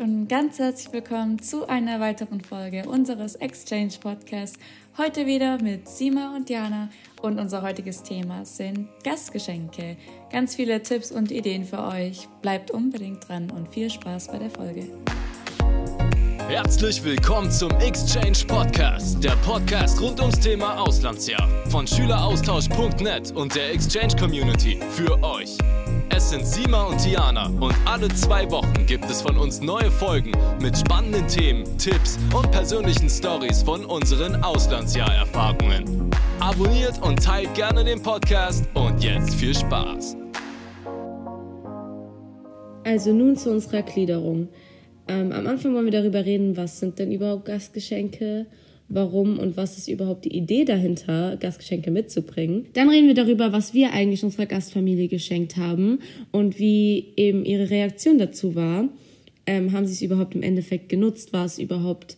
Und ganz herzlich willkommen zu einer weiteren Folge unseres Exchange Podcasts. Heute wieder mit Sima und Jana und unser heutiges Thema sind Gastgeschenke. Ganz viele Tipps und Ideen für euch. Bleibt unbedingt dran und viel Spaß bei der Folge. Herzlich willkommen zum Exchange Podcast, der Podcast rund ums Thema Auslandsjahr von Schüleraustausch.net und der Exchange Community für euch. Es sind Sima und Tiana und alle zwei Wochen gibt es von uns neue Folgen mit spannenden Themen, Tipps und persönlichen Stories von unseren Auslandsjahrerfahrungen. Abonniert und teilt gerne den Podcast und jetzt viel Spaß. Also nun zu unserer Gliederung. Ähm, am Anfang wollen wir darüber reden, was sind denn überhaupt Gastgeschenke warum und was ist überhaupt die Idee dahinter, Gastgeschenke mitzubringen. Dann reden wir darüber, was wir eigentlich unserer Gastfamilie geschenkt haben und wie eben ihre Reaktion dazu war. Ähm, haben sie es überhaupt im Endeffekt genutzt? War es überhaupt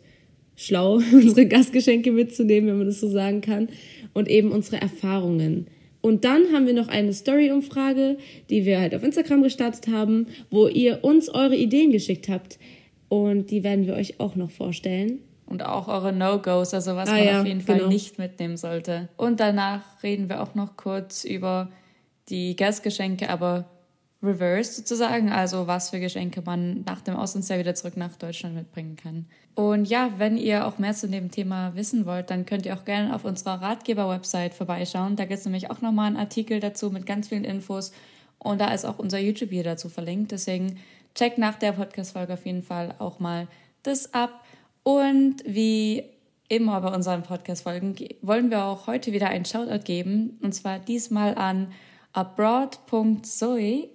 schlau, unsere Gastgeschenke mitzunehmen, wenn man das so sagen kann? Und eben unsere Erfahrungen. Und dann haben wir noch eine Story-Umfrage, die wir halt auf Instagram gestartet haben, wo ihr uns eure Ideen geschickt habt. Und die werden wir euch auch noch vorstellen und auch eure No-Gos, also was ah, man ja, auf jeden Fall genau. nicht mitnehmen sollte. Und danach reden wir auch noch kurz über die Gastgeschenke, aber reverse sozusagen, also was für Geschenke man nach dem Auslandsjahr wieder zurück nach Deutschland mitbringen kann. Und ja, wenn ihr auch mehr zu dem Thema wissen wollt, dann könnt ihr auch gerne auf unserer Ratgeber-Website vorbeischauen. Da gibt es nämlich auch nochmal einen Artikel dazu mit ganz vielen Infos und da ist auch unser YouTube-Video dazu verlinkt. Deswegen checkt nach der Podcast-Folge auf jeden Fall auch mal das ab. Und wie immer bei unseren Podcast-Folgen wollen wir auch heute wieder einen Shoutout geben. Und zwar diesmal an abroad.zoe.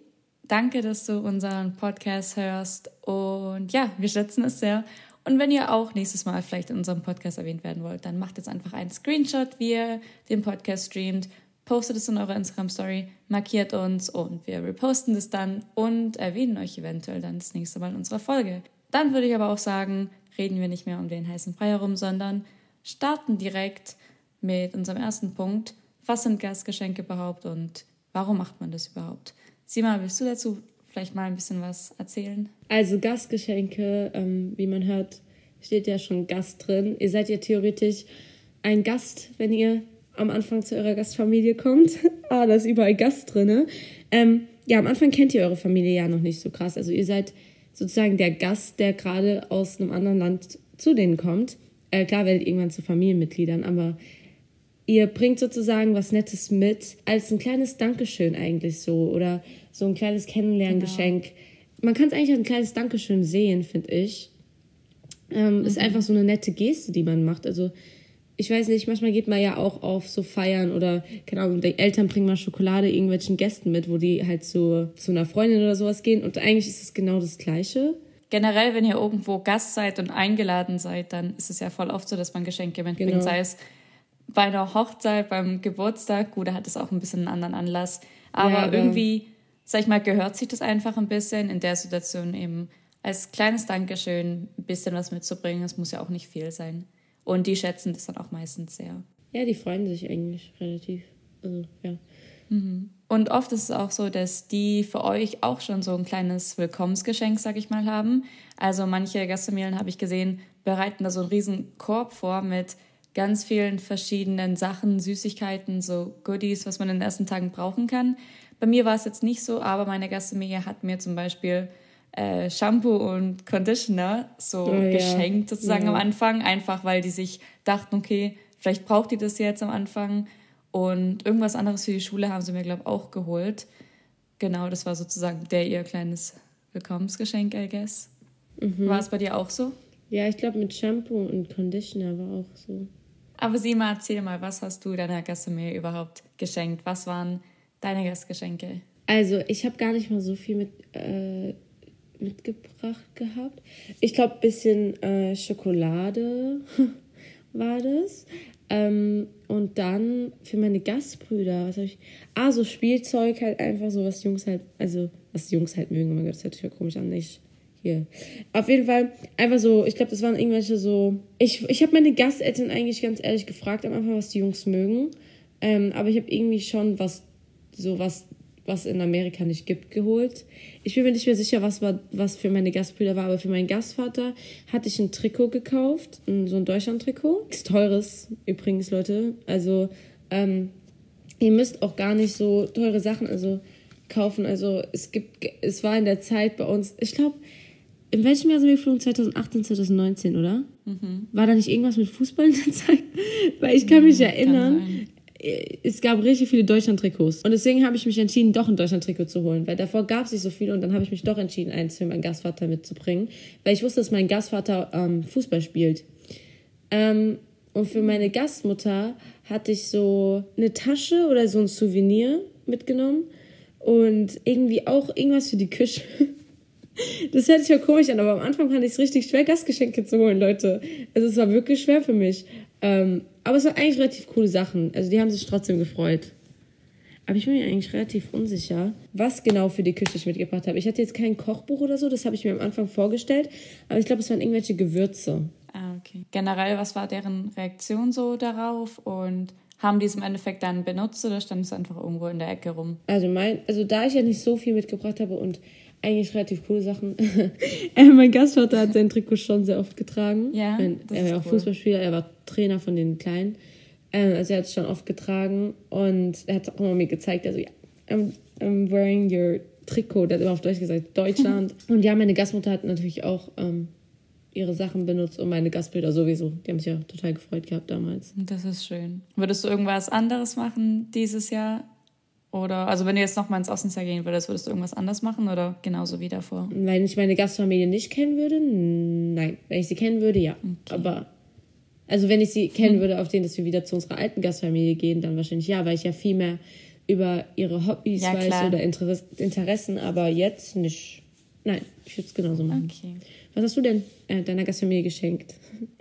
Danke, dass du unseren Podcast hörst. Und ja, wir schätzen es sehr. Und wenn ihr auch nächstes Mal vielleicht in unserem Podcast erwähnt werden wollt, dann macht jetzt einfach einen Screenshot, wie ihr den Podcast streamt, postet es in eurer Instagram-Story, markiert uns und wir reposten das dann und erwähnen euch eventuell dann das nächste Mal in unserer Folge. Dann würde ich aber auch sagen, reden wir nicht mehr um den heißen Brei herum, sondern starten direkt mit unserem ersten Punkt. Was sind Gastgeschenke überhaupt und warum macht man das überhaupt? Sima, willst du dazu vielleicht mal ein bisschen was erzählen? Also Gastgeschenke, ähm, wie man hört, steht ja schon Gast drin. Ihr seid ja theoretisch ein Gast, wenn ihr am Anfang zu eurer Gastfamilie kommt. ah, da ist überall Gast drin. Ähm, ja, am Anfang kennt ihr eure Familie ja noch nicht so krass. Also ihr seid sozusagen der Gast, der gerade aus einem anderen Land zu denen kommt. Äh, klar werdet irgendwann zu Familienmitgliedern, aber ihr bringt sozusagen was Nettes mit, als ein kleines Dankeschön eigentlich so oder so ein kleines Kennenlerngeschenk. Genau. Man kann es eigentlich als ein kleines Dankeschön sehen, finde ich. Ähm, mhm. Ist einfach so eine nette Geste, die man macht. Also ich weiß nicht, manchmal geht man ja auch auf so Feiern oder, keine Ahnung, die Eltern bringen mal Schokolade irgendwelchen Gästen mit, wo die halt so zu einer Freundin oder sowas gehen. Und eigentlich ist es genau das Gleiche. Generell, wenn ihr irgendwo Gast seid und eingeladen seid, dann ist es ja voll oft so, dass man Geschenke mitbringt. Genau. Sei es bei einer Hochzeit, beim Geburtstag, gut, da hat es auch ein bisschen einen anderen Anlass. Aber, ja, aber irgendwie, sag ich mal, gehört sich das einfach ein bisschen in der Situation eben als kleines Dankeschön ein bisschen was mitzubringen. Es muss ja auch nicht viel sein. Und die schätzen das dann auch meistens sehr. Ja, die freuen sich eigentlich relativ. Also, ja. Mhm. Und oft ist es auch so, dass die für euch auch schon so ein kleines Willkommensgeschenk, sag ich mal, haben. Also manche Gastfamilien, habe ich gesehen, bereiten da so einen riesen Korb vor mit ganz vielen verschiedenen Sachen, Süßigkeiten, so Goodies, was man in den ersten Tagen brauchen kann. Bei mir war es jetzt nicht so, aber meine Gastfamilie hat mir zum Beispiel äh, Shampoo und Conditioner so oh, geschenkt sozusagen ja. am Anfang, einfach weil die sich dachten, okay, vielleicht braucht die das jetzt am Anfang. Und irgendwas anderes für die Schule haben sie mir, glaube ich, auch geholt. Genau, das war sozusagen der ihr kleines Willkommensgeschenk, I guess. Mhm. War es bei dir auch so? Ja, ich glaube, mit Shampoo und Conditioner war auch so. Aber Sima, erzähl mal, was hast du deiner Gastfamilie überhaupt geschenkt? Was waren deine Gastgeschenke? Also, ich habe gar nicht mal so viel mit äh, mitgebracht gehabt. Ich glaube, ein bisschen äh, Schokolade war das. Ähm, und dann für meine Gastbrüder, was habe ich? Ah, so Spielzeug halt einfach so, was Jungs halt, also was Jungs halt mögen. Oh mein Gott, das hört sich ja komisch an, nicht hier. Auf jeden Fall einfach so, ich glaube, das waren irgendwelche so. Ich, ich habe meine Gasteltern eigentlich ganz ehrlich gefragt am Anfang, was die Jungs mögen. Ähm, aber ich habe irgendwie schon was, so was was in Amerika nicht gibt, geholt. Ich bin mir nicht mehr sicher, was, war, was für meine Gastbrüder war, aber für meinen Gastvater hatte ich ein Trikot gekauft, so ein Deutschland-Trikot. Ist teures übrigens, Leute. Also ähm, ihr müsst auch gar nicht so teure Sachen also kaufen. Also es gibt, es war in der Zeit bei uns, ich glaube, in welchem Jahr sind wir geflogen? 2018, 2019, oder? Mhm. War da nicht irgendwas mit Fußball in der Zeit? Weil ich kann mich mhm, erinnern, es gab richtig viele Deutschland-Trikots. Und deswegen habe ich mich entschieden, doch ein Deutschland-Trikot zu holen. Weil davor gab es nicht so viele und dann habe ich mich doch entschieden, eins für meinen Gastvater mitzubringen. Weil ich wusste, dass mein Gastvater ähm, Fußball spielt. Ähm, und für meine Gastmutter hatte ich so eine Tasche oder so ein Souvenir mitgenommen. Und irgendwie auch irgendwas für die Küche. Das hört sich ja komisch an, aber am Anfang fand ich es richtig schwer, Gastgeschenke zu holen, Leute. Also es war wirklich schwer für mich. Ähm, aber es waren eigentlich relativ coole Sachen. Also die haben sich trotzdem gefreut. Aber ich bin mir eigentlich relativ unsicher, was genau für die Küche ich mitgebracht habe. Ich hatte jetzt kein Kochbuch oder so, das habe ich mir am Anfang vorgestellt. Aber ich glaube, es waren irgendwelche Gewürze. Ah, okay. Generell, was war deren Reaktion so darauf? Und haben die es im Endeffekt dann benutzt oder stand es einfach irgendwo in der Ecke rum? Also, mein, also da ich ja nicht so viel mitgebracht habe und eigentlich relativ coole Sachen. Äh, mein Gastvater hat sein Trikot schon sehr oft getragen. Ja, er war auch cool. Fußballspieler, er war Trainer von den Kleinen. Ähm, also er hat es schon oft getragen und er hat es auch immer mir gezeigt, also ja, I'm, I'm wearing your Trikot, der hat immer auf Deutsch gesagt, Deutschland. und ja, meine Gastmutter hat natürlich auch ähm, ihre Sachen benutzt und meine Gastbilder sowieso. Die haben sich ja total gefreut gehabt damals. Das ist schön. Würdest du irgendwas anderes machen dieses Jahr? Oder, also wenn du jetzt nochmal ins Auslandsjahr gehen würdest, würdest du irgendwas anders machen oder genauso wie davor? Wenn ich meine Gastfamilie nicht kennen würde, nein. Wenn ich sie kennen würde, ja. Okay. Aber, also wenn ich sie kennen hm. würde, auf denen, dass wir wieder zu unserer alten Gastfamilie gehen, dann wahrscheinlich ja, weil ich ja viel mehr über ihre Hobbys ja, weiß klar. oder Interessen, aber jetzt nicht. Nein, ich würde es genauso machen. Okay. Was hast du denn äh, deiner Gastfamilie geschenkt?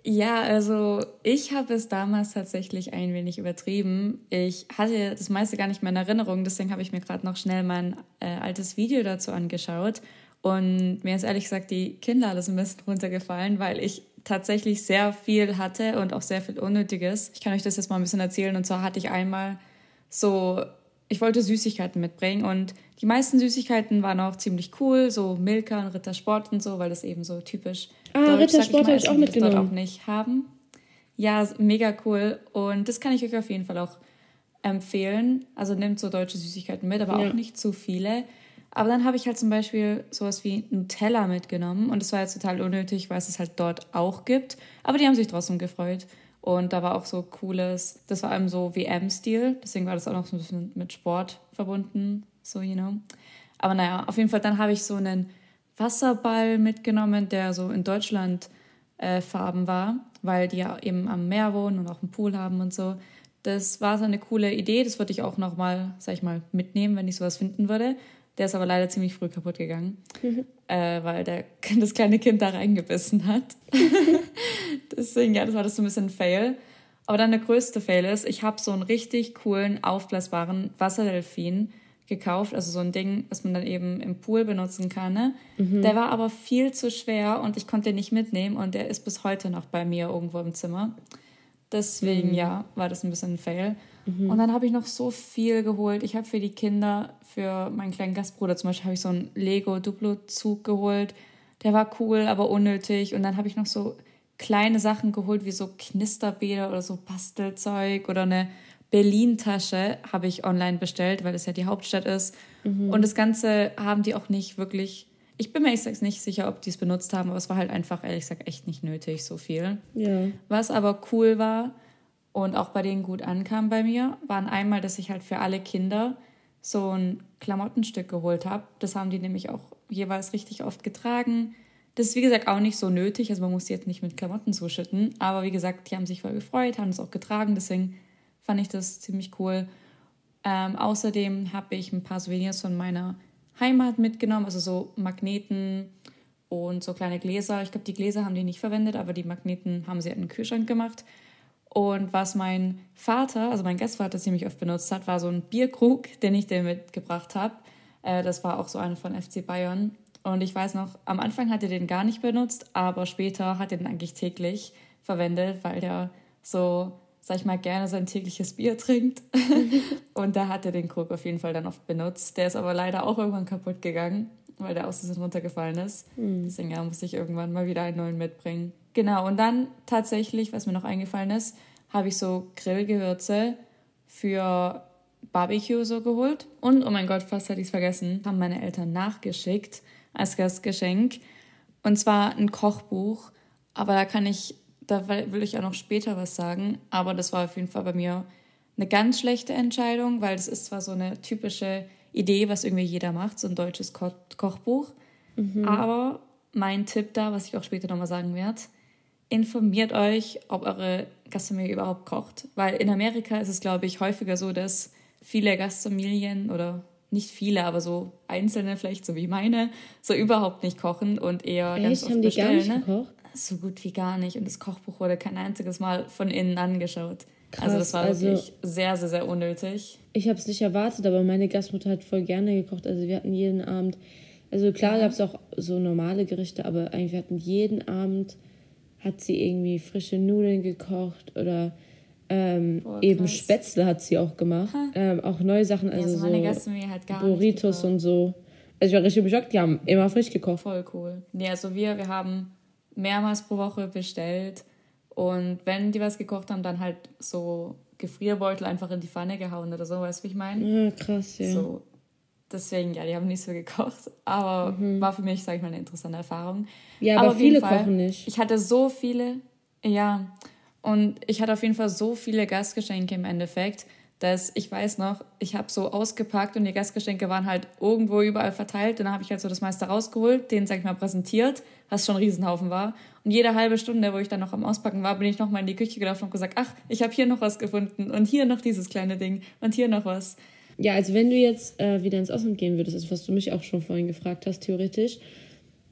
Ja, also ich habe es damals tatsächlich ein wenig übertrieben. Ich hatte das meiste gar nicht mehr in Erinnerung, deswegen habe ich mir gerade noch schnell mein äh, altes Video dazu angeschaut. Und mir ist ehrlich gesagt die Kinder alles ein bisschen runtergefallen, weil ich tatsächlich sehr viel hatte und auch sehr viel Unnötiges. Ich kann euch das jetzt mal ein bisschen erzählen. Und zwar hatte ich einmal so ich wollte Süßigkeiten mitbringen und die meisten Süßigkeiten waren auch ziemlich cool, so Milka und Rittersport und so, weil das eben so typisch Ah, Rittersport habe ich auch mitgenommen. Dort auch nicht haben. Ja, mega cool und das kann ich euch auf jeden Fall auch empfehlen. Also nehmt so deutsche Süßigkeiten mit, aber ja. auch nicht zu viele. Aber dann habe ich halt zum Beispiel sowas wie Nutella mitgenommen und das war jetzt total unnötig, weil es es halt dort auch gibt. Aber die haben sich trotzdem gefreut. Und da war auch so cooles, das war eben so WM-Stil, deswegen war das auch noch so ein bisschen mit Sport verbunden, so, you know. Aber naja, auf jeden Fall, dann habe ich so einen Wasserball mitgenommen, der so in Deutschland äh, Farben war, weil die ja eben am Meer wohnen und auch einen Pool haben und so. Das war so eine coole Idee, das würde ich auch nochmal, sag ich mal, mitnehmen, wenn ich sowas finden würde. Der ist aber leider ziemlich früh kaputt gegangen, mhm. äh, weil der, das kleine Kind da reingebissen hat. Deswegen, ja, das war das so ein bisschen ein Fail. Aber dann der größte Fail ist, ich habe so einen richtig coolen, aufblasbaren Wasserdelfin gekauft, also so ein Ding, was man dann eben im Pool benutzen kann. Ne? Mhm. Der war aber viel zu schwer und ich konnte den nicht mitnehmen und der ist bis heute noch bei mir irgendwo im Zimmer. Deswegen, mhm. ja, war das ein bisschen ein Fail. Mhm. Und dann habe ich noch so viel geholt. Ich habe für die Kinder, für meinen kleinen Gastbruder zum Beispiel, habe ich so einen Lego-Duplo-Zug geholt. Der war cool, aber unnötig. Und dann habe ich noch so kleine Sachen geholt, wie so Knisterbäder oder so Bastelzeug oder eine Berlin-Tasche habe ich online bestellt, weil es ja die Hauptstadt ist. Mhm. Und das Ganze haben die auch nicht wirklich. Ich bin mir ehrlich gesagt nicht sicher, ob die es benutzt haben, aber es war halt einfach, ehrlich gesagt, echt nicht nötig, so viel. Ja. Was aber cool war, und auch bei denen gut ankam bei mir, waren einmal, dass ich halt für alle Kinder so ein Klamottenstück geholt habe. Das haben die nämlich auch jeweils richtig oft getragen. Das ist wie gesagt auch nicht so nötig, also man muss die jetzt nicht mit Klamotten zuschütten, aber wie gesagt, die haben sich voll gefreut, haben es auch getragen, deswegen fand ich das ziemlich cool. Ähm, außerdem habe ich ein paar Souvenirs von meiner Heimat mitgenommen, also so Magneten und so kleine Gläser. Ich glaube, die Gläser haben die nicht verwendet, aber die Magneten haben sie in den Kühlschrank gemacht. Und was mein Vater, also mein Gastvater ziemlich oft benutzt hat, war so ein Bierkrug, den ich dir mitgebracht habe. Äh, das war auch so einer von FC Bayern. Und ich weiß noch, am Anfang hat er den gar nicht benutzt, aber später hat er den eigentlich täglich verwendet, weil der so, sag ich mal, gerne sein tägliches Bier trinkt. und da hat er den Krug auf jeden Fall dann oft benutzt. Der ist aber leider auch irgendwann kaputt gegangen, weil der aus runtergefallen ist. Mhm. Deswegen ja, muss ich irgendwann mal wieder einen neuen mitbringen. Genau, und dann tatsächlich, was mir noch eingefallen ist, habe ich so Grillgewürze für Barbecue so geholt. Und, oh mein Gott, fast hatte ich es vergessen, haben meine Eltern nachgeschickt als Gastgeschenk. Und zwar ein Kochbuch. Aber da kann ich, da will ich auch noch später was sagen. Aber das war auf jeden Fall bei mir eine ganz schlechte Entscheidung, weil das ist zwar so eine typische Idee, was irgendwie jeder macht, so ein deutsches Ko Kochbuch. Mhm. Aber mein Tipp da, was ich auch später nochmal sagen werde, informiert euch, ob eure Gastfamilie überhaupt kocht. Weil in Amerika ist es, glaube ich, häufiger so, dass viele Gastfamilien oder nicht viele, aber so einzelne vielleicht, so wie meine, so überhaupt nicht kochen und eher Echt? ganz oft Haben die bestellen. Gar nicht ne? gekocht? So gut wie gar nicht. Und das Kochbuch wurde kein einziges Mal von innen angeschaut. Krass, also das war also, wirklich sehr, sehr, sehr unnötig. Ich habe es nicht erwartet, aber meine Gastmutter hat voll gerne gekocht. Also wir hatten jeden Abend, also klar ja. gab es auch so normale Gerichte, aber eigentlich wir hatten jeden Abend hat sie irgendwie frische Nudeln gekocht oder ähm, Boah, eben Spätzle hat sie auch gemacht. Ähm, auch neue Sachen, also ja, so, so Burritos und so. Also ich war richtig beschockt, die haben immer frisch gekocht. Voll cool. Nee, also wir, wir haben mehrmals pro Woche bestellt und wenn die was gekocht haben, dann halt so Gefrierbeutel einfach in die Pfanne gehauen oder so, weißt du, wie ich meine? Ja, krass, ja. So, deswegen, ja, die haben nicht so gekocht, aber mhm. war für mich, sag ich mal, eine interessante Erfahrung. Ja, aber, aber viele Fall, kochen nicht. Ich hatte so viele, ja, und ich hatte auf jeden Fall so viele Gastgeschenke im Endeffekt, dass ich weiß noch, ich habe so ausgepackt und die Gastgeschenke waren halt irgendwo überall verteilt. Und dann habe ich halt so das meiste rausgeholt, den, sag ich mal, präsentiert, was schon ein Riesenhaufen war. Und jede halbe Stunde, wo ich dann noch am Auspacken war, bin ich noch mal in die Küche gelaufen und gesagt, ach, ich habe hier noch was gefunden und hier noch dieses kleine Ding und hier noch was. Ja, also wenn du jetzt äh, wieder ins Ausland gehen würdest, also was du mich auch schon vorhin gefragt hast, theoretisch,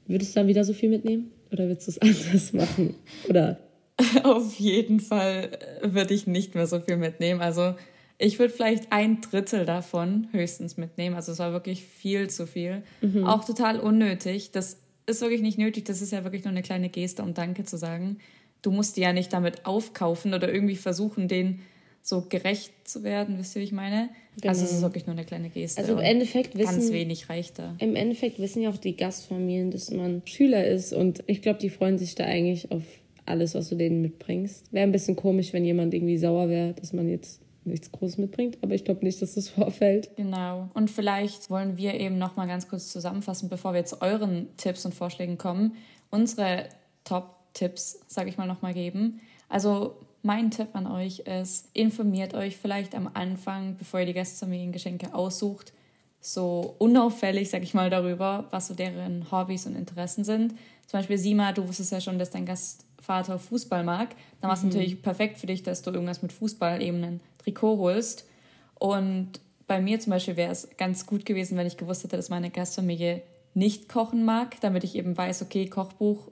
würdest du dann wieder so viel mitnehmen? Oder würdest du es anders machen? Oder? Auf jeden Fall würde ich nicht mehr so viel mitnehmen. Also ich würde vielleicht ein Drittel davon höchstens mitnehmen. Also es war wirklich viel zu viel. Mhm. Auch total unnötig. Das ist wirklich nicht nötig. Das ist ja wirklich nur eine kleine Geste, um Danke zu sagen. Du musst die ja nicht damit aufkaufen oder irgendwie versuchen, den so gerecht zu werden, wisst ihr, wie ich meine? Genau. Also es ist genau. wirklich nur eine kleine Geste. Also im Endeffekt wissen ganz wenig reicht da. Im Endeffekt wissen ja auch die Gastfamilien, dass man Schüler ist und ich glaube, die freuen sich da eigentlich auf alles, was du denen mitbringst. Wäre ein bisschen komisch, wenn jemand irgendwie sauer wäre, dass man jetzt nichts Großes mitbringt, aber ich glaube nicht, dass das vorfällt. Genau. Und vielleicht wollen wir eben noch mal ganz kurz zusammenfassen, bevor wir zu euren Tipps und Vorschlägen kommen, unsere Top-Tipps, sage ich mal, noch mal geben. Also mein Tipp an euch ist, informiert euch vielleicht am Anfang, bevor ihr die Gastfamiliengeschenke aussucht, so unauffällig, sag ich mal, darüber, was so deren Hobbys und Interessen sind. Zum Beispiel Sima, du wusstest ja schon, dass dein Gastvater Fußball mag. Dann war es mhm. natürlich perfekt für dich, dass du irgendwas mit Fußball eben Trikot holst. Und bei mir zum Beispiel wäre es ganz gut gewesen, wenn ich gewusst hätte, dass meine Gastfamilie nicht kochen mag, damit ich eben weiß, okay, Kochbuch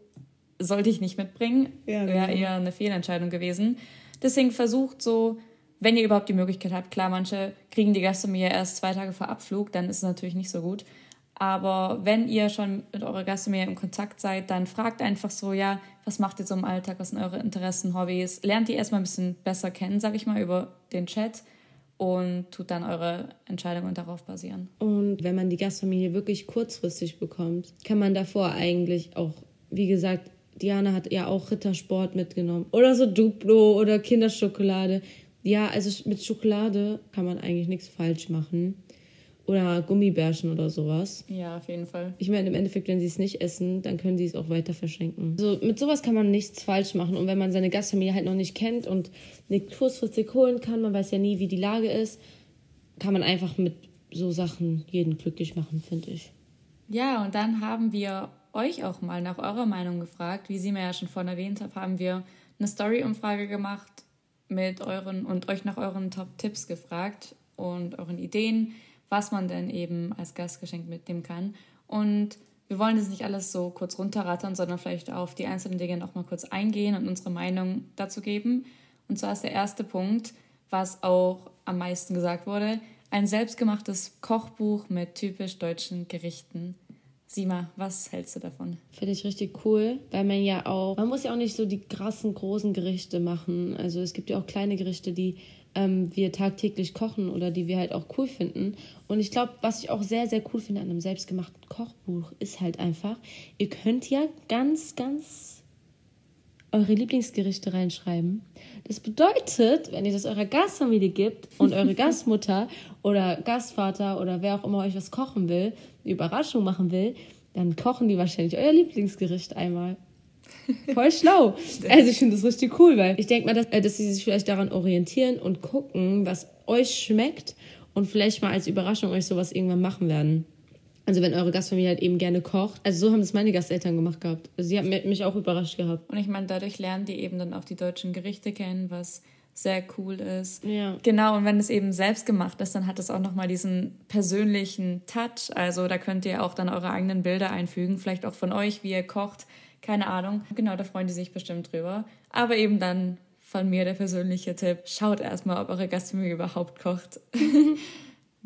sollte ich nicht mitbringen. Ja, genau. Wäre eher eine Fehlentscheidung gewesen. Deswegen versucht so, wenn ihr überhaupt die Möglichkeit habt, klar, manche kriegen die Gastfamilie erst zwei Tage vor Abflug, dann ist es natürlich nicht so gut. Aber wenn ihr schon mit eurer Gastfamilie im Kontakt seid, dann fragt einfach so, ja, was macht ihr so im Alltag, was sind eure Interessen, Hobbys? Lernt die erstmal ein bisschen besser kennen, sag ich mal, über den Chat und tut dann eure Entscheidungen darauf basieren. Und wenn man die Gastfamilie wirklich kurzfristig bekommt, kann man davor eigentlich auch, wie gesagt, Diana hat ja auch Rittersport mitgenommen. Oder so Duplo oder Kinderschokolade. Ja, also mit Schokolade kann man eigentlich nichts falsch machen. Oder Gummibärchen oder sowas. Ja, auf jeden Fall. Ich meine, im Endeffekt, wenn sie es nicht essen, dann können sie es auch weiter verschenken. Also mit sowas kann man nichts falsch machen. Und wenn man seine Gastfamilie halt noch nicht kennt und nicht kurzfristig holen kann, man weiß ja nie, wie die Lage ist, kann man einfach mit so Sachen jeden glücklich machen, finde ich. Ja, und dann haben wir euch auch mal nach eurer Meinung gefragt. Wie sie mir ja schon vorhin erwähnt hat, haben wir eine Story-Umfrage gemacht mit euren und euch nach euren Top-Tipps gefragt und euren Ideen, was man denn eben als Gastgeschenk mitnehmen kann. Und wir wollen das nicht alles so kurz runterrattern, sondern vielleicht auf die einzelnen Dinge noch mal kurz eingehen und unsere Meinung dazu geben. Und zwar ist der erste Punkt, was auch am meisten gesagt wurde, ein selbstgemachtes Kochbuch mit typisch deutschen Gerichten. Sima, was hältst du davon? Finde ich richtig cool, weil man ja auch, man muss ja auch nicht so die krassen, großen Gerichte machen. Also es gibt ja auch kleine Gerichte, die ähm, wir tagtäglich kochen oder die wir halt auch cool finden. Und ich glaube, was ich auch sehr, sehr cool finde an einem selbstgemachten Kochbuch, ist halt einfach, ihr könnt ja ganz, ganz eure Lieblingsgerichte reinschreiben. Das bedeutet, wenn ihr das eurer Gastfamilie gibt und eure Gastmutter oder Gastvater oder wer auch immer euch was kochen will, eine Überraschung machen will, dann kochen die wahrscheinlich euer Lieblingsgericht einmal. Voll schlau. Also ich finde das richtig cool, weil ich denke mal, dass, äh, dass sie sich vielleicht daran orientieren und gucken, was euch schmeckt und vielleicht mal als Überraschung euch sowas irgendwann machen werden. Also wenn eure Gastfamilie halt eben gerne kocht. Also so haben das meine Gasteltern gemacht gehabt. Also sie haben mich auch überrascht gehabt. Und ich meine, dadurch lernen die eben dann auch die deutschen Gerichte kennen, was sehr cool ist. Ja. Genau, und wenn es eben selbst gemacht ist, dann hat es auch nochmal diesen persönlichen Touch. Also da könnt ihr auch dann eure eigenen Bilder einfügen, vielleicht auch von euch, wie ihr kocht. Keine Ahnung. Genau, da freuen die sich bestimmt drüber. Aber eben dann von mir der persönliche Tipp. Schaut erstmal, ob eure Gastfamilie überhaupt kocht.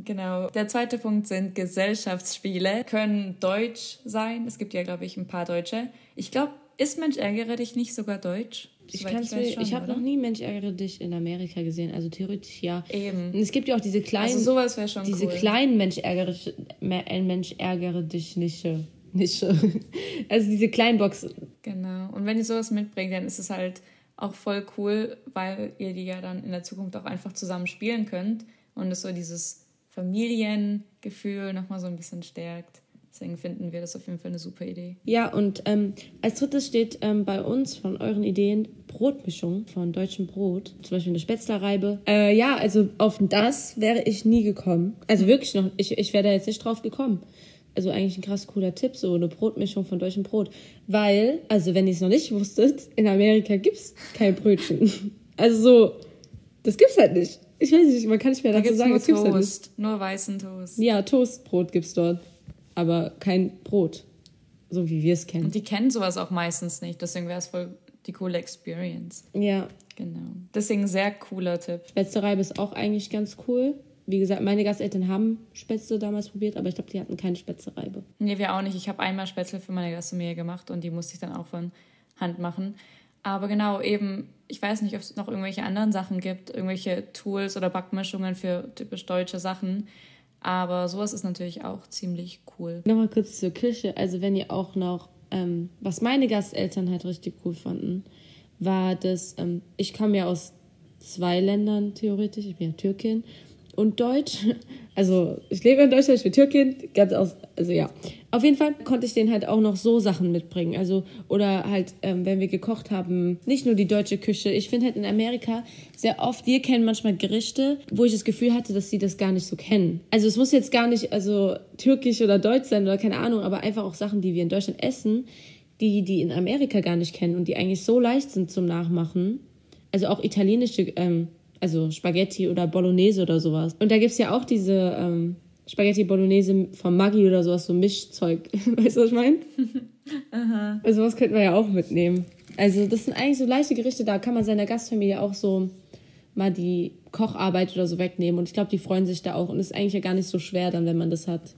Genau. Der zweite Punkt sind Gesellschaftsspiele. Können deutsch sein. Es gibt ja, glaube ich, ein paar Deutsche. Ich glaube, ist Mensch ärgere dich nicht sogar deutsch? Ich, kann's mir- ich habe noch nie Mensch ärgere dich in Amerika gesehen, also theoretisch ja. Eben. Und es gibt ja auch diese kleinen, Also sowas wäre schon diese cool. kleinen Mensch ärgere, äh, Mensch ärgere dich nicht. nicht. Also diese kleinen Boxen. Genau. Und wenn ihr sowas mitbringt, dann ist es halt auch voll cool, weil ihr die ja dann in der Zukunft auch einfach zusammen spielen könnt und es so dieses Familiengefühl nochmal so ein bisschen stärkt. Deswegen finden wir das auf jeden Fall eine super Idee. Ja, und ähm, als drittes steht ähm, bei uns von euren Ideen Brotmischung von deutschem Brot. Zum Beispiel eine Spätzlerreibe. Äh, ja, also auf das wäre ich nie gekommen. Also wirklich noch, ich, ich wäre da jetzt nicht drauf gekommen. Also eigentlich ein krass cooler Tipp, so eine Brotmischung von deutschem Brot. Weil, also wenn ihr es noch nicht wusstet, in Amerika gibt's kein Brötchen. Also so, das gibt's halt nicht. Ich weiß nicht, man kann nicht mehr Da dazu gibt es sagen, nur es gibt's halt nicht. Toast, nur weißen Toast. Ja, Toastbrot gibt's dort. Aber kein Brot. So wie wir es kennen. Und die kennen sowas auch meistens nicht, deswegen wäre es voll die coole Experience. Ja, Genau. Deswegen sehr cooler Tipp. Spätzlereibe ist auch eigentlich ganz cool. Wie gesagt, meine Gasteltern haben Spätzle damals probiert, aber ich glaube, die hatten keine Spätzlereibe. Nee, wir auch nicht. Ich habe einmal Spätzle für meine Gastfamilie gemacht und die musste ich dann auch von Hand machen. Aber genau, eben, ich weiß nicht, ob es noch irgendwelche anderen Sachen gibt, irgendwelche Tools oder Backmischungen für typisch deutsche Sachen. Aber sowas ist natürlich auch ziemlich cool. Nochmal kurz zur Küche. Also wenn ihr auch noch, ähm, was meine Gasteltern halt richtig cool fanden, war das, ähm, ich komme ja aus zwei Ländern theoretisch, ich bin ja Türkin und Deutsch. Also ich lebe in Deutschland, ich bin Türkin, ganz aus, also ja. Auf jeden Fall konnte ich denen halt auch noch so Sachen mitbringen. Also, oder halt, ähm, wenn wir gekocht haben, nicht nur die deutsche Küche. Ich finde halt in Amerika sehr oft, wir kennen manchmal Gerichte, wo ich das Gefühl hatte, dass sie das gar nicht so kennen. Also es muss jetzt gar nicht, also türkisch oder deutsch sein oder keine Ahnung, aber einfach auch Sachen, die wir in Deutschland essen, die die in Amerika gar nicht kennen und die eigentlich so leicht sind zum Nachmachen. Also auch italienische, ähm, also Spaghetti oder Bolognese oder sowas. Und da gibt's ja auch diese ähm, Spaghetti Bolognese von Maggi oder sowas, so Mischzeug. weißt du, was ich meine? Also sowas könnten wir ja auch mitnehmen. Also das sind eigentlich so leichte Gerichte, da kann man seiner Gastfamilie auch so mal die Kocharbeit oder so wegnehmen. Und ich glaube, die freuen sich da auch. Und es ist eigentlich ja gar nicht so schwer dann, wenn man das hat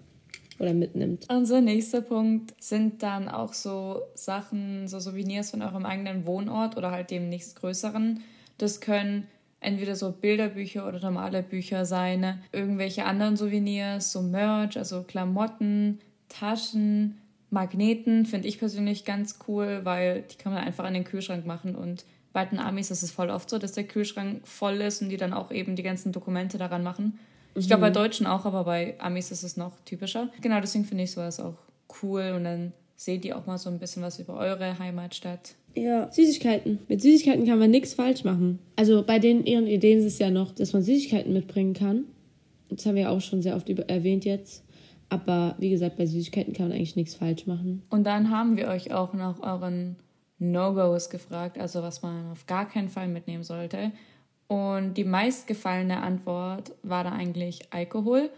oder mitnimmt. Unser nächster Punkt sind dann auch so Sachen, so Souvenirs von eurem eigenen Wohnort oder halt dem nächstgrößeren. Das können entweder so Bilderbücher oder normale Bücher sein, irgendwelche anderen Souvenirs, so Merch, also Klamotten, Taschen, Magneten, finde ich persönlich ganz cool, weil die kann man einfach an den Kühlschrank machen und bei den Amis ist es voll oft so, dass der Kühlschrank voll ist und die dann auch eben die ganzen Dokumente daran machen. Ich glaube bei Deutschen auch, aber bei Amis ist es noch typischer. Genau, deswegen finde ich sowas auch cool und dann seht ihr auch mal so ein bisschen was über eure Heimatstadt. Ja. Süßigkeiten. Mit Süßigkeiten kann man nichts falsch machen. Also bei den ihren Ideen ist es ja noch, dass man Süßigkeiten mitbringen kann. Das haben wir auch schon sehr oft über erwähnt jetzt. Aber wie gesagt, bei Süßigkeiten kann man eigentlich nichts falsch machen. Und dann haben wir euch auch nach euren No-Gos gefragt, also was man auf gar keinen Fall mitnehmen sollte. Und die meistgefallene Antwort war da eigentlich Alkohol.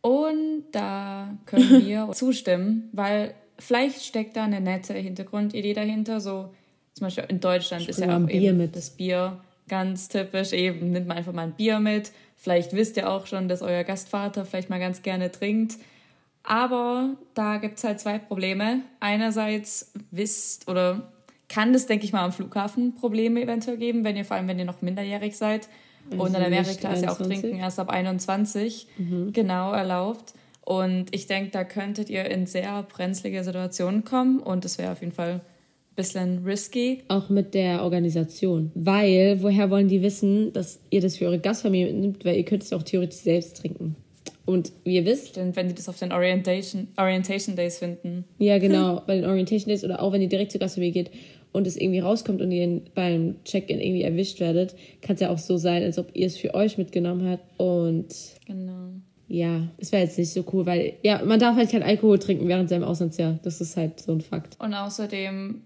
Und da können wir zustimmen, weil vielleicht steckt da eine nette Hintergrundidee dahinter. So zum Beispiel in Deutschland ist ja auch Bier eben mit. das Bier ganz typisch. Eben nimmt man einfach mal ein Bier mit. Vielleicht wisst ihr auch schon, dass euer Gastvater vielleicht mal ganz gerne trinkt. Aber da gibt es halt zwei Probleme. Einerseits wisst oder kann es, denke ich mal, am Flughafen Probleme eventuell geben, wenn ihr vor allem, wenn ihr noch minderjährig seid. Also und in Amerika ist ja auch Trinken erst ab 21 mhm. genau erlaubt. Und ich denke, da könntet ihr in sehr brenzlige Situationen kommen und das wäre auf jeden Fall ein bisschen risky. Auch mit der Organisation. Weil, woher wollen die wissen, dass ihr das für eure Gastfamilie mitnimmt? Weil ihr könnt es auch theoretisch selbst trinken. Und wie ihr wisst. Stimmt, wenn die das auf den Orientation, Orientation Days finden. Ja, genau, bei den Orientation Days oder auch wenn ihr direkt zur Gastfamilie geht und es irgendwie rauskommt und ihr beim Check-in irgendwie erwischt werdet, kann es ja auch so sein, als ob ihr es für euch mitgenommen habt. Und. Genau ja, es wäre jetzt nicht so cool, weil ja, man darf halt kein Alkohol trinken während seinem Auslandsjahr. Das ist halt so ein Fakt. Und außerdem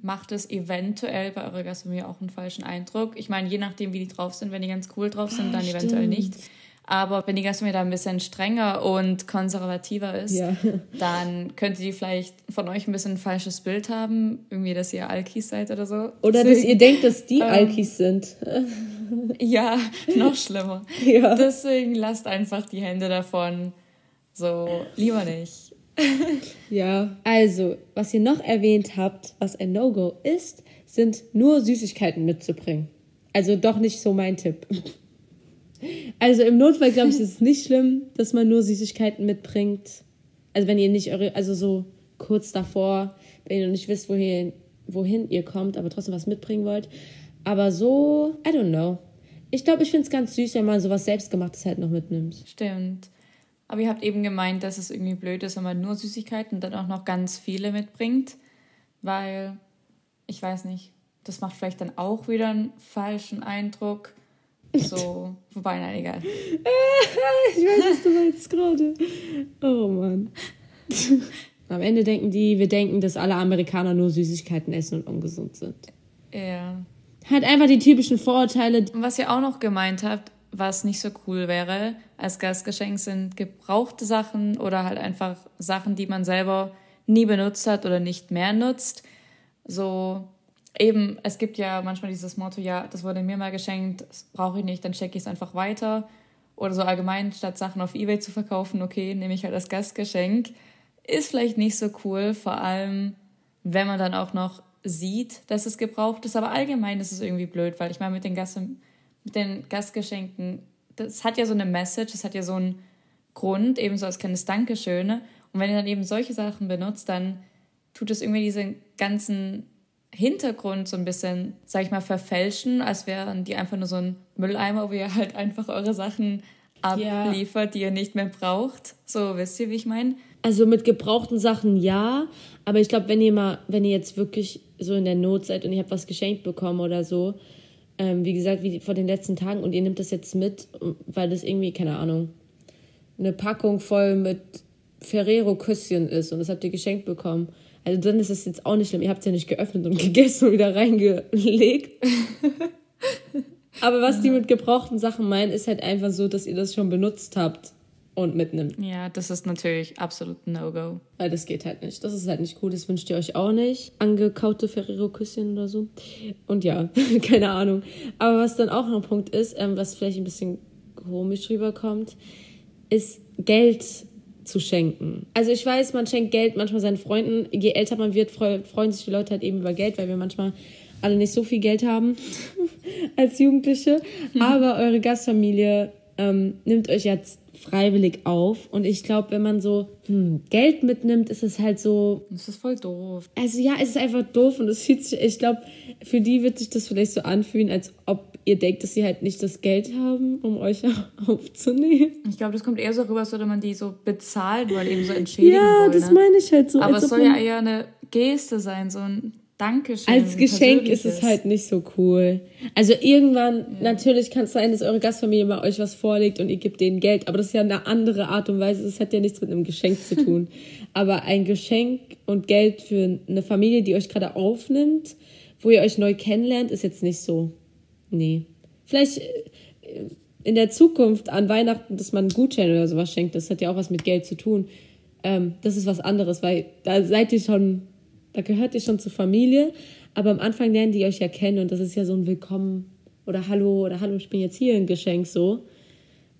macht es eventuell bei eurer Gastronomie auch einen falschen Eindruck. Ich meine, je nachdem, wie die drauf sind, wenn die ganz cool drauf sind, dann Stimmt. eventuell nicht. Aber wenn die Gastronomie da ein bisschen strenger und konservativer ist, ja. dann könnte die vielleicht von euch ein bisschen ein falsches Bild haben. Irgendwie, dass ihr Alkis seid oder so. Oder Deswegen, dass ihr denkt, dass die ähm, Alkis sind. Ja, noch schlimmer. ja. Deswegen lasst einfach die Hände davon. So, lieber nicht. ja, also, was ihr noch erwähnt habt, was ein No-Go ist, sind nur Süßigkeiten mitzubringen. Also doch nicht so mein Tipp. Also im Notfall, glaube ich, ist es nicht schlimm, dass man nur Süßigkeiten mitbringt. Also wenn ihr nicht eure, also so kurz davor, wenn ihr noch nicht wisst, wohin, wohin ihr kommt, aber trotzdem was mitbringen wollt. Aber so, I don't know. Ich glaube, ich finde es ganz süß, wenn man sowas Selbstgemachtes halt noch mitnimmt. Stimmt. Aber ihr habt eben gemeint, dass es irgendwie blöd ist, wenn man nur Süßigkeiten dann auch noch ganz viele mitbringt. Weil, ich weiß nicht, das macht vielleicht dann auch wieder einen falschen Eindruck. So, wobei, nein, egal. ich weiß, was du meinst gerade. Oh Mann. Am Ende denken die, wir denken, dass alle Amerikaner nur Süßigkeiten essen und ungesund sind. Ja. Halt einfach die typischen Vorurteile. Was ihr auch noch gemeint habt, was nicht so cool wäre als Gastgeschenk, sind gebrauchte Sachen oder halt einfach Sachen, die man selber nie benutzt hat oder nicht mehr nutzt. So eben, es gibt ja manchmal dieses Motto, ja, das wurde mir mal geschenkt, das brauche ich nicht, dann checke ich es einfach weiter. Oder so allgemein, statt Sachen auf Ebay zu verkaufen, okay, nehme ich halt das Gastgeschenk. Ist vielleicht nicht so cool, vor allem wenn man dann auch noch sieht, dass es gebraucht ist. Aber allgemein ist es irgendwie blöd, weil ich meine, mit den, Gast mit den Gastgeschenken, das hat ja so eine Message, das hat ja so einen Grund, ebenso als kleines Dankeschön. Und wenn ihr dann eben solche Sachen benutzt, dann tut es irgendwie diesen ganzen Hintergrund so ein bisschen, sag ich mal, verfälschen, als wären die einfach nur so ein Mülleimer, wo ihr halt einfach eure Sachen abliefert, ja. die ihr nicht mehr braucht. So, wisst ihr, wie ich meine? Also mit gebrauchten Sachen ja, aber ich glaube, wenn ihr mal, wenn ihr jetzt wirklich so in der Not seid und ihr habt was geschenkt bekommen oder so, ähm, wie gesagt, wie vor den letzten Tagen und ihr nehmt das jetzt mit, weil das irgendwie, keine Ahnung, eine Packung voll mit Ferrero-Küsschen ist und das habt ihr geschenkt bekommen also dann ist es jetzt auch nicht schlimm. Ihr habt es ja nicht geöffnet und gegessen und wieder reingelegt. Aber was die mit gebrauchten Sachen meinen, ist halt einfach so, dass ihr das schon benutzt habt und mitnimmt. Ja, das ist natürlich absolut No-Go. Weil das geht halt nicht. Das ist halt nicht cool. Das wünscht ihr euch auch nicht. Angekaute Ferrero-Küsschen oder so. Und ja, keine Ahnung. Aber was dann auch noch ein Punkt ist, ähm, was vielleicht ein bisschen komisch rüberkommt, ist Geld zu schenken. Also ich weiß, man schenkt Geld manchmal seinen Freunden. Je älter man wird, freuen sich die Leute halt eben über Geld, weil wir manchmal alle nicht so viel Geld haben als Jugendliche. Aber eure Gastfamilie ähm, nimmt euch jetzt freiwillig auf. Und ich glaube, wenn man so hm, Geld mitnimmt, ist es halt so. Das ist voll doof. Also ja, es ist einfach doof und es fühlt sich, ich glaube, für die wird sich das vielleicht so anfühlen, als ob ihr denkt, dass sie halt nicht das Geld haben, um euch aufzunehmen. Ich glaube, das kommt eher so rüber, als würde man die so bezahlen, weil eben so entschädigen Ja, wollen, das ne? meine ich halt so. Aber es soll ja eher eine Geste sein, so ein Dankeschön. Als Geschenk ist es halt nicht so cool. Also irgendwann, ja. natürlich kann es sein, dass eure Gastfamilie mal euch was vorlegt und ihr gebt denen Geld, aber das ist ja eine andere Art und Weise. Das hat ja nichts mit einem Geschenk zu tun. aber ein Geschenk und Geld für eine Familie, die euch gerade aufnimmt, wo ihr euch neu kennenlernt, ist jetzt nicht so. Nee. Vielleicht äh, in der Zukunft an Weihnachten, dass man einen Gutschein oder sowas schenkt, das hat ja auch was mit Geld zu tun. Ähm, das ist was anderes, weil da seid ihr schon da gehört ihr schon zur Familie, aber am Anfang lernen die euch ja kennen und das ist ja so ein Willkommen oder Hallo oder Hallo, ich bin jetzt hier ein Geschenk so.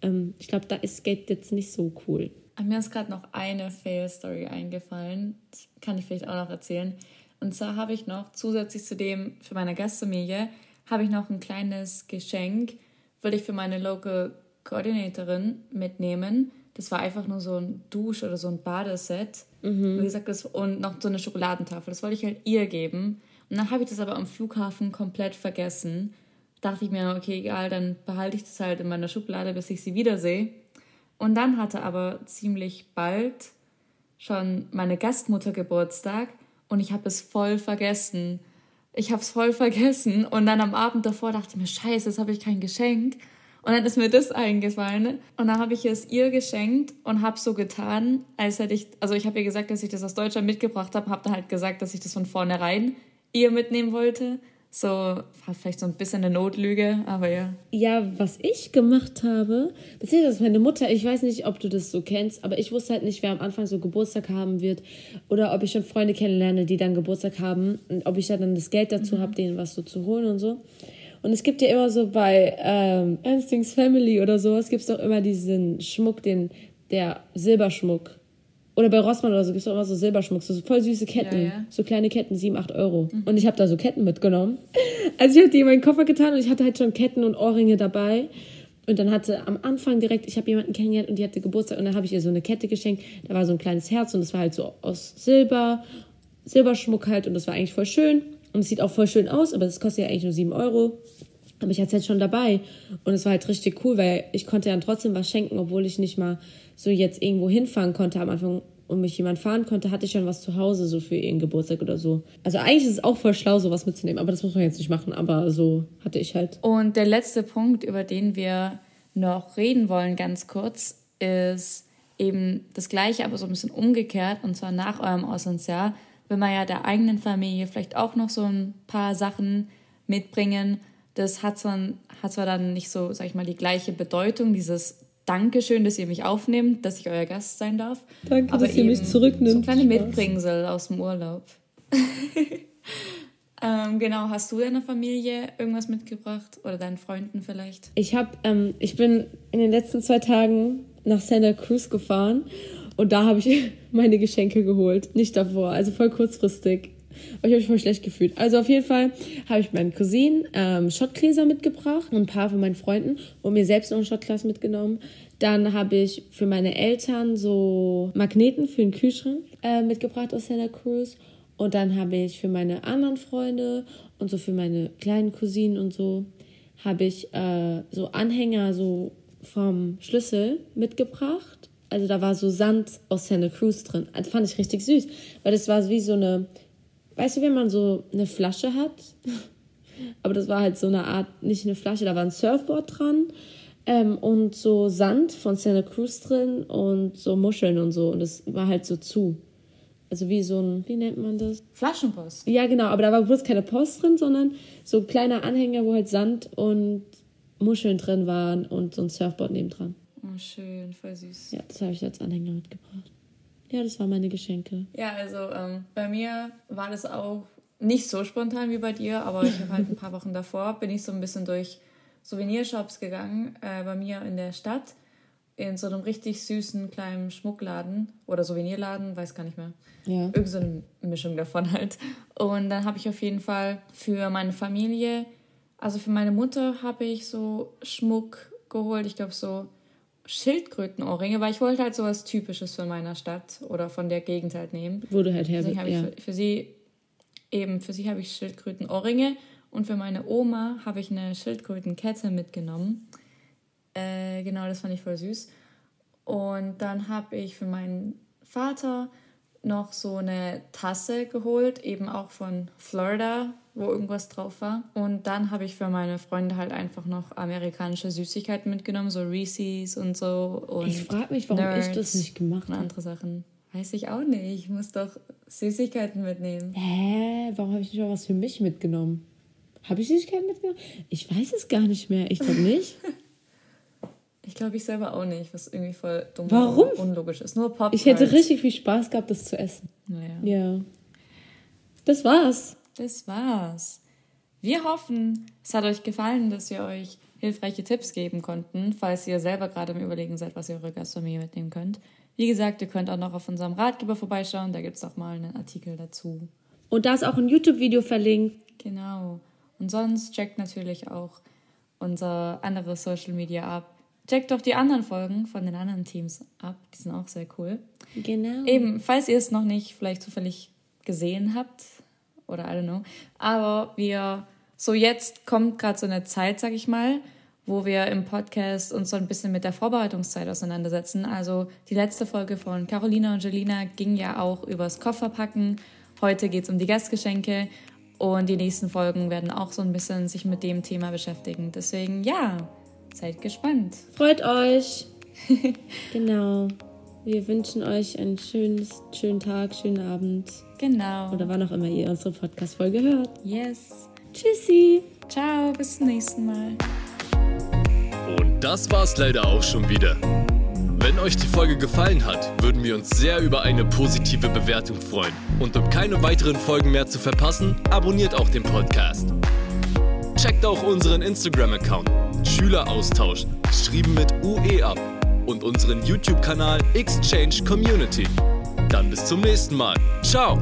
Ähm, ich glaube, da ist Geld jetzt nicht so cool. Mir ist gerade noch eine Fail-Story eingefallen. Das kann ich vielleicht auch noch erzählen. Und zwar habe ich noch zusätzlich zu dem für meine Gastfamilie habe ich noch ein kleines Geschenk, würde ich für meine Local Coordinatorin mitnehmen. Das war einfach nur so ein Dusch- oder so ein Badeset. Mhm. Wie gesagt, das, und noch so eine Schokoladentafel. Das wollte ich halt ihr geben. Und dann habe ich das aber am Flughafen komplett vergessen. Dachte ich mir, okay, egal, dann behalte ich das halt in meiner Schublade, bis ich sie wiedersehe. Und dann hatte aber ziemlich bald schon meine Gastmutter Geburtstag und ich habe es voll vergessen. Ich habe es voll vergessen und dann am Abend davor dachte ich mir, scheiße, jetzt habe ich kein Geschenk. Und dann ist mir das eingefallen. Und dann habe ich es ihr geschenkt und habe so getan, als hätte ich, also ich habe ihr gesagt, dass ich das aus Deutschland mitgebracht habe, habe dann halt gesagt, dass ich das von vornherein ihr mitnehmen wollte. So, war vielleicht so ein bisschen eine Notlüge, aber ja. Ja, was ich gemacht habe, beziehungsweise meine Mutter, ich weiß nicht, ob du das so kennst, aber ich wusste halt nicht, wer am Anfang so Geburtstag haben wird oder ob ich schon Freunde kennenlerne, die dann Geburtstag haben und ob ich dann das Geld dazu mhm. habe, denen was so zu holen und so. Und es gibt ja immer so bei ähm, Ernstings Family oder sowas, gibt es doch immer diesen Schmuck, den, der Silberschmuck oder bei Rossmann oder so gibt es auch immer so Silberschmuck, so voll süße Ketten. Ja, ja. So kleine Ketten, 7, 8 Euro. Mhm. Und ich habe da so Ketten mitgenommen. Also ich habe die in meinen Koffer getan und ich hatte halt schon Ketten und Ohrringe dabei. Und dann hatte am Anfang direkt, ich habe jemanden kennengelernt und die hatte Geburtstag und dann habe ich ihr so eine Kette geschenkt. Da war so ein kleines Herz und das war halt so aus Silber, Silberschmuck halt und das war eigentlich voll schön. Und es sieht auch voll schön aus, aber das kostet ja eigentlich nur 7 Euro. Aber ich hatte es halt schon dabei und es war halt richtig cool, weil ich konnte dann trotzdem was schenken, obwohl ich nicht mal so jetzt irgendwo hinfahren konnte am Anfang und mich jemand fahren konnte, hatte ich schon was zu Hause, so für ihren Geburtstag oder so. Also eigentlich ist es auch voll schlau, sowas mitzunehmen, aber das muss man jetzt nicht machen, aber so hatte ich halt. Und der letzte Punkt, über den wir noch reden wollen, ganz kurz, ist eben das Gleiche, aber so ein bisschen umgekehrt, und zwar nach eurem Auslandsjahr, will man ja der eigenen Familie vielleicht auch noch so ein paar Sachen mitbringen. Das hat zwar, hat zwar dann nicht so, sag ich mal, die gleiche Bedeutung, dieses Dankeschön, dass ihr mich aufnehmt, dass ich euer Gast sein darf. Danke, Aber dass ihr mich zurücknimmt. So ein kleine Mitbringsel aus dem Urlaub. ähm, genau, hast du deiner Familie irgendwas mitgebracht oder deinen Freunden vielleicht? Ich habe, ähm, ich bin in den letzten zwei Tagen nach Santa Cruz gefahren und da habe ich meine Geschenke geholt. Nicht davor, also voll kurzfristig. Aber ich habe mich voll schlecht gefühlt. Also auf jeden Fall habe ich meinen Cousinen ähm, Schottgläser mitgebracht ein paar von meinen Freunden und mir selbst noch ein Schottglas mitgenommen. Dann habe ich für meine Eltern so Magneten für den Kühlschrank äh, mitgebracht aus Santa Cruz. Und dann habe ich für meine anderen Freunde und so für meine kleinen Cousinen und so habe ich äh, so Anhänger so vom Schlüssel mitgebracht. Also da war so Sand aus Santa Cruz drin. Das fand ich richtig süß, weil das war wie so eine weißt du, wenn man so eine Flasche hat, aber das war halt so eine Art, nicht eine Flasche, da war ein Surfboard dran ähm, und so Sand von Santa Cruz drin und so Muscheln und so und das war halt so zu. Also wie so ein, wie nennt man das? Flaschenpost. Ja, genau, aber da war bloß keine Post drin, sondern so ein kleiner Anhänger, wo halt Sand und Muscheln drin waren und so ein Surfboard nebendran. Oh, schön, voll süß. Ja, das habe ich als Anhänger mitgebracht. Ja, das waren meine Geschenke. Ja, also ähm, bei mir war das auch nicht so spontan wie bei dir, aber ich habe halt ein paar Wochen davor, bin ich so ein bisschen durch Souvenirshops gegangen, äh, bei mir in der Stadt, in so einem richtig süßen kleinen Schmuckladen oder Souvenirladen, weiß gar nicht mehr. Ja. Irgend so eine Mischung davon halt. Und dann habe ich auf jeden Fall für meine Familie, also für meine Mutter habe ich so Schmuck geholt, ich glaube so Schildkrötenohrringe, weil ich wollte halt sowas Typisches von meiner Stadt oder von der Gegend halt nehmen. Wo du halt her Deswegen ja. ich für, für, sie eben, für sie habe ich Schildkrötenohrringe und für meine Oma habe ich eine Schildkrötenkette mitgenommen. Äh, genau, das fand ich voll süß. Und dann habe ich für meinen Vater noch so eine Tasse geholt, eben auch von Florida, wo irgendwas drauf war. Und dann habe ich für meine Freunde halt einfach noch amerikanische Süßigkeiten mitgenommen, so Reese's und so. Und ich frage mich, warum Nerds ich das nicht gemacht habe. Und andere Sachen. Weiß ich auch nicht. Ich muss doch Süßigkeiten mitnehmen. Hä? Warum habe ich nicht mal was für mich mitgenommen? Habe ich Süßigkeiten mitgenommen? Ich weiß es gar nicht mehr. Ich glaube nicht. ich glaube ich selber auch nicht, was irgendwie voll dumm Warum? und unlogisch ist. Nur Pop. Ich hätte richtig viel Spaß gehabt, das zu essen. Naja. Ja. Das war's das war's. Wir hoffen, es hat euch gefallen, dass wir euch hilfreiche Tipps geben konnten, falls ihr selber gerade im Überlegen seid, was ihr eure Gastfamilie mitnehmen könnt. Wie gesagt, ihr könnt auch noch auf unserem Ratgeber vorbeischauen, da gibt es auch mal einen Artikel dazu. Und da ist auch ein YouTube-Video verlinkt. Genau. Und sonst checkt natürlich auch unser anderes Social Media ab. Checkt doch die anderen Folgen von den anderen Teams ab. Die sind auch sehr cool. Genau. Eben, falls ihr es noch nicht vielleicht zufällig gesehen habt oder I don't know. Aber wir, so jetzt kommt gerade so eine Zeit, sag ich mal, wo wir im Podcast uns so ein bisschen mit der Vorbereitungszeit auseinandersetzen. Also die letzte Folge von Carolina und Jelina ging ja auch übers Kofferpacken. Heute geht es um die Gastgeschenke und die nächsten Folgen werden auch so ein bisschen sich mit dem Thema beschäftigen. Deswegen ja, seid gespannt. Freut euch. genau. Wir wünschen euch einen schönen, schönen Tag, schönen Abend. Genau. Oder wann auch immer ihr unsere Podcast-Folge hört. Yes. Tschüssi. Ciao, bis zum nächsten Mal. Und das war's leider auch schon wieder. Wenn euch die Folge gefallen hat, würden wir uns sehr über eine positive Bewertung freuen. Und um keine weiteren Folgen mehr zu verpassen, abonniert auch den Podcast. Checkt auch unseren Instagram-Account Schüleraustausch, geschrieben mit UE ab, und unseren YouTube-Kanal Exchange Community. Dann bis zum nächsten Mal. Ciao!